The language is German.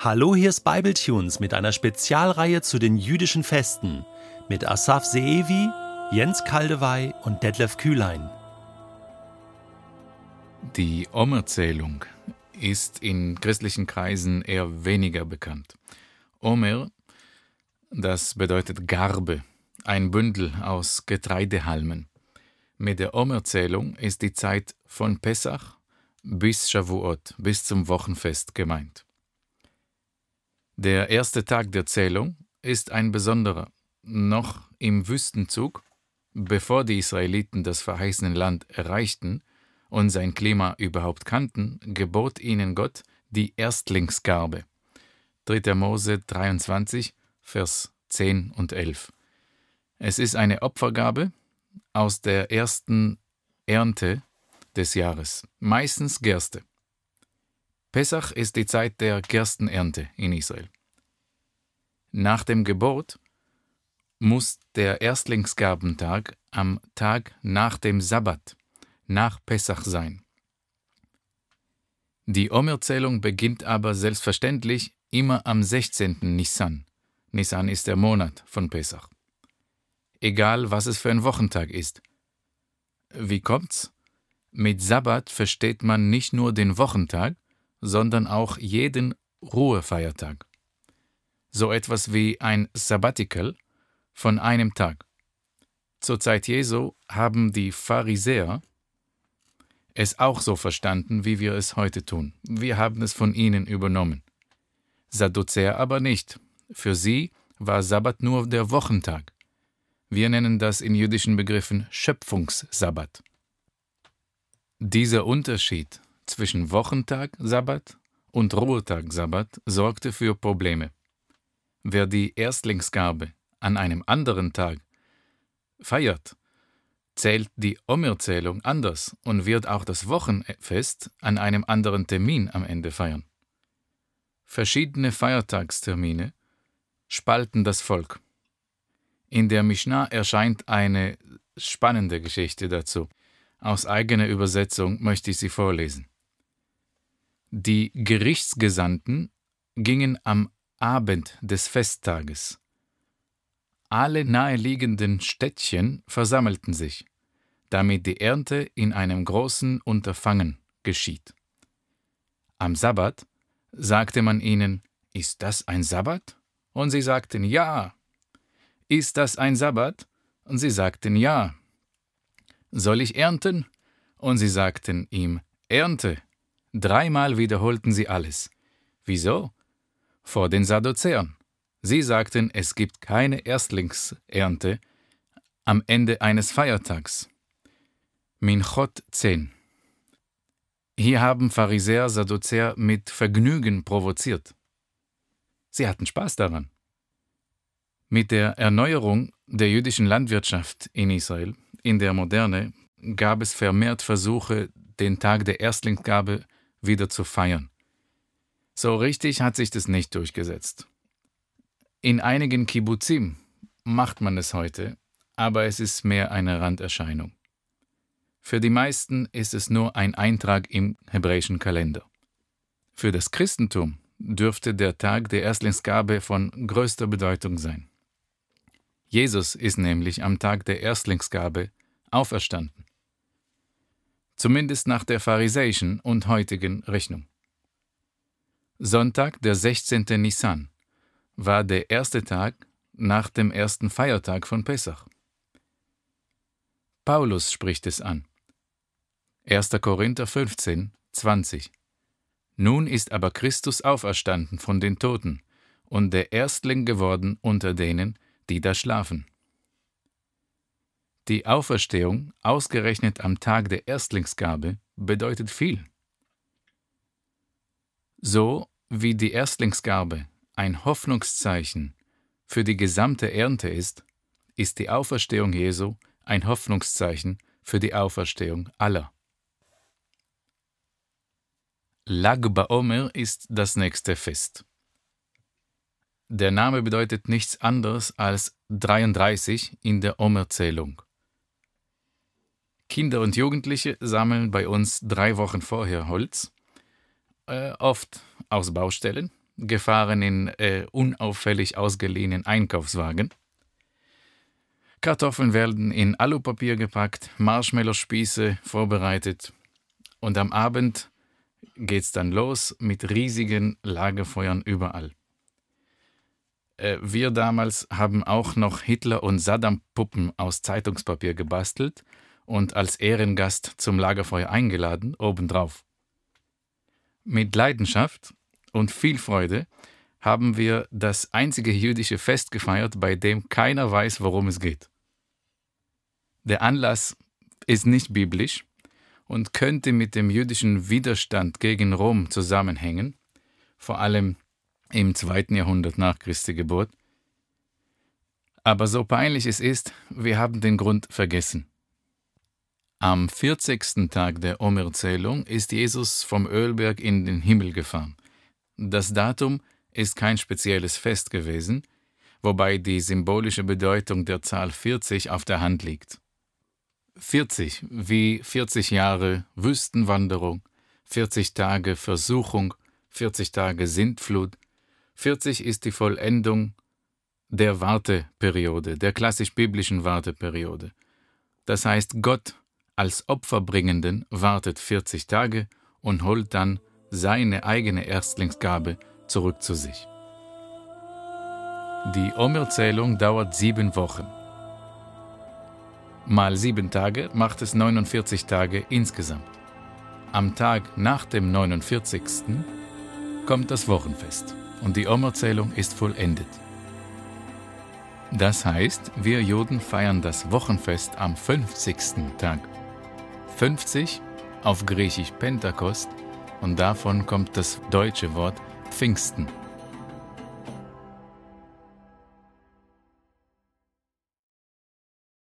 Hallo, hier ist Bibletunes mit einer Spezialreihe zu den jüdischen Festen mit Asaf Seevi, Jens Kaldewey und Detlef Kühlein. Die Omerzählung ist in christlichen Kreisen eher weniger bekannt. Omer, das bedeutet Garbe, ein Bündel aus Getreidehalmen. Mit der Omerzählung ist die Zeit von Pessach bis Shavuot, bis zum Wochenfest gemeint. Der erste Tag der Zählung ist ein besonderer. Noch im Wüstenzug, bevor die Israeliten das verheißene Land erreichten und sein Klima überhaupt kannten, gebot ihnen Gott die Erstlingsgabe. 3. Mose 23, Vers 10 und 11. Es ist eine Opfergabe aus der ersten Ernte des Jahres, meistens Gerste. Pessach ist die Zeit der Gerstenernte in Israel. Nach dem Gebot muss der Erstlingsgabentag am Tag nach dem Sabbat, nach Pessach sein. Die Omerzählung beginnt aber selbstverständlich immer am 16. Nissan. Nissan ist der Monat von Pessach. Egal, was es für ein Wochentag ist. Wie kommt's? Mit Sabbat versteht man nicht nur den Wochentag, sondern auch jeden Ruhefeiertag. So etwas wie ein Sabbatical von einem Tag. Zur Zeit Jesu haben die Pharisäer es auch so verstanden, wie wir es heute tun. Wir haben es von ihnen übernommen. Sadduzäer aber nicht. Für sie war Sabbat nur der Wochentag. Wir nennen das in jüdischen Begriffen Schöpfungssabbat. Dieser Unterschied zwischen Wochentag Sabbat und Ruhetag Sabbat sorgte für Probleme. Wer die Erstlingsgabe an einem anderen Tag feiert, zählt die Omerzählung anders und wird auch das Wochenfest an einem anderen Termin am Ende feiern. Verschiedene Feiertagstermine spalten das Volk. In der Mishnah erscheint eine spannende Geschichte dazu. Aus eigener Übersetzung möchte ich sie vorlesen. Die Gerichtsgesandten gingen am Abend des Festtages. Alle naheliegenden Städtchen versammelten sich, damit die Ernte in einem großen Unterfangen geschieht. Am Sabbat sagte man ihnen, ist das ein Sabbat? Und sie sagten ja. Ist das ein Sabbat? Und sie sagten ja. Soll ich ernten? Und sie sagten ihm, Ernte. Dreimal wiederholten sie alles. Wieso? Vor den Sadduzäern. Sie sagten, es gibt keine Erstlingsernte am Ende eines Feiertags. Minchot 10. Hier haben Pharisäer Sadduzäer mit Vergnügen provoziert. Sie hatten Spaß daran. Mit der Erneuerung der jüdischen Landwirtschaft in Israel in der Moderne gab es vermehrt Versuche, den Tag der Erstlingsgabe wieder zu feiern. So richtig hat sich das nicht durchgesetzt. In einigen Kibbuzim macht man es heute, aber es ist mehr eine Randerscheinung. Für die meisten ist es nur ein Eintrag im hebräischen Kalender. Für das Christentum dürfte der Tag der Erstlingsgabe von größter Bedeutung sein. Jesus ist nämlich am Tag der Erstlingsgabe auferstanden. Zumindest nach der pharisäischen und heutigen Rechnung. Sonntag, der 16. Nissan, war der erste Tag nach dem ersten Feiertag von Pessach. Paulus spricht es an. 1. Korinther 15, 20. Nun ist aber Christus auferstanden von den Toten und der Erstling geworden unter denen, die da schlafen. Die Auferstehung, ausgerechnet am Tag der Erstlingsgabe, bedeutet viel. So wie die Erstlingsgabe ein Hoffnungszeichen für die gesamte Ernte ist, ist die Auferstehung Jesu ein Hoffnungszeichen für die Auferstehung aller. Lag Baomer ist das nächste Fest. Der Name bedeutet nichts anderes als 33 in der Omerzählung. Kinder und Jugendliche sammeln bei uns drei Wochen vorher Holz, äh, oft aus Baustellen, gefahren in äh, unauffällig ausgeliehenen Einkaufswagen. Kartoffeln werden in Alupapier gepackt, Marshmallow-Spieße vorbereitet und am Abend geht's dann los mit riesigen Lagerfeuern überall. Äh, wir damals haben auch noch Hitler und Saddam Puppen aus Zeitungspapier gebastelt und als Ehrengast zum Lagerfeuer eingeladen, obendrauf. Mit Leidenschaft und viel Freude haben wir das einzige jüdische Fest gefeiert, bei dem keiner weiß, worum es geht. Der Anlass ist nicht biblisch und könnte mit dem jüdischen Widerstand gegen Rom zusammenhängen, vor allem im zweiten Jahrhundert nach Christi Geburt. Aber so peinlich es ist, wir haben den Grund vergessen. Am 40. Tag der Omerzählung ist Jesus vom Ölberg in den Himmel gefahren. Das Datum ist kein spezielles Fest gewesen, wobei die symbolische Bedeutung der Zahl 40 auf der Hand liegt. 40 wie 40 Jahre Wüstenwanderung, 40 Tage Versuchung, 40 Tage Sintflut, 40 ist die Vollendung der Warteperiode, der klassisch-biblischen Warteperiode. Das heißt, Gott als Opferbringenden wartet 40 Tage und holt dann seine eigene Erstlingsgabe zurück zu sich. Die Omerzählung dauert sieben Wochen. Mal sieben Tage macht es 49 Tage insgesamt. Am Tag nach dem 49. kommt das Wochenfest und die Omerzählung ist vollendet. Das heißt, wir Juden feiern das Wochenfest am 50. Tag. 50 auf Griechisch Pentakost und davon kommt das deutsche Wort Pfingsten.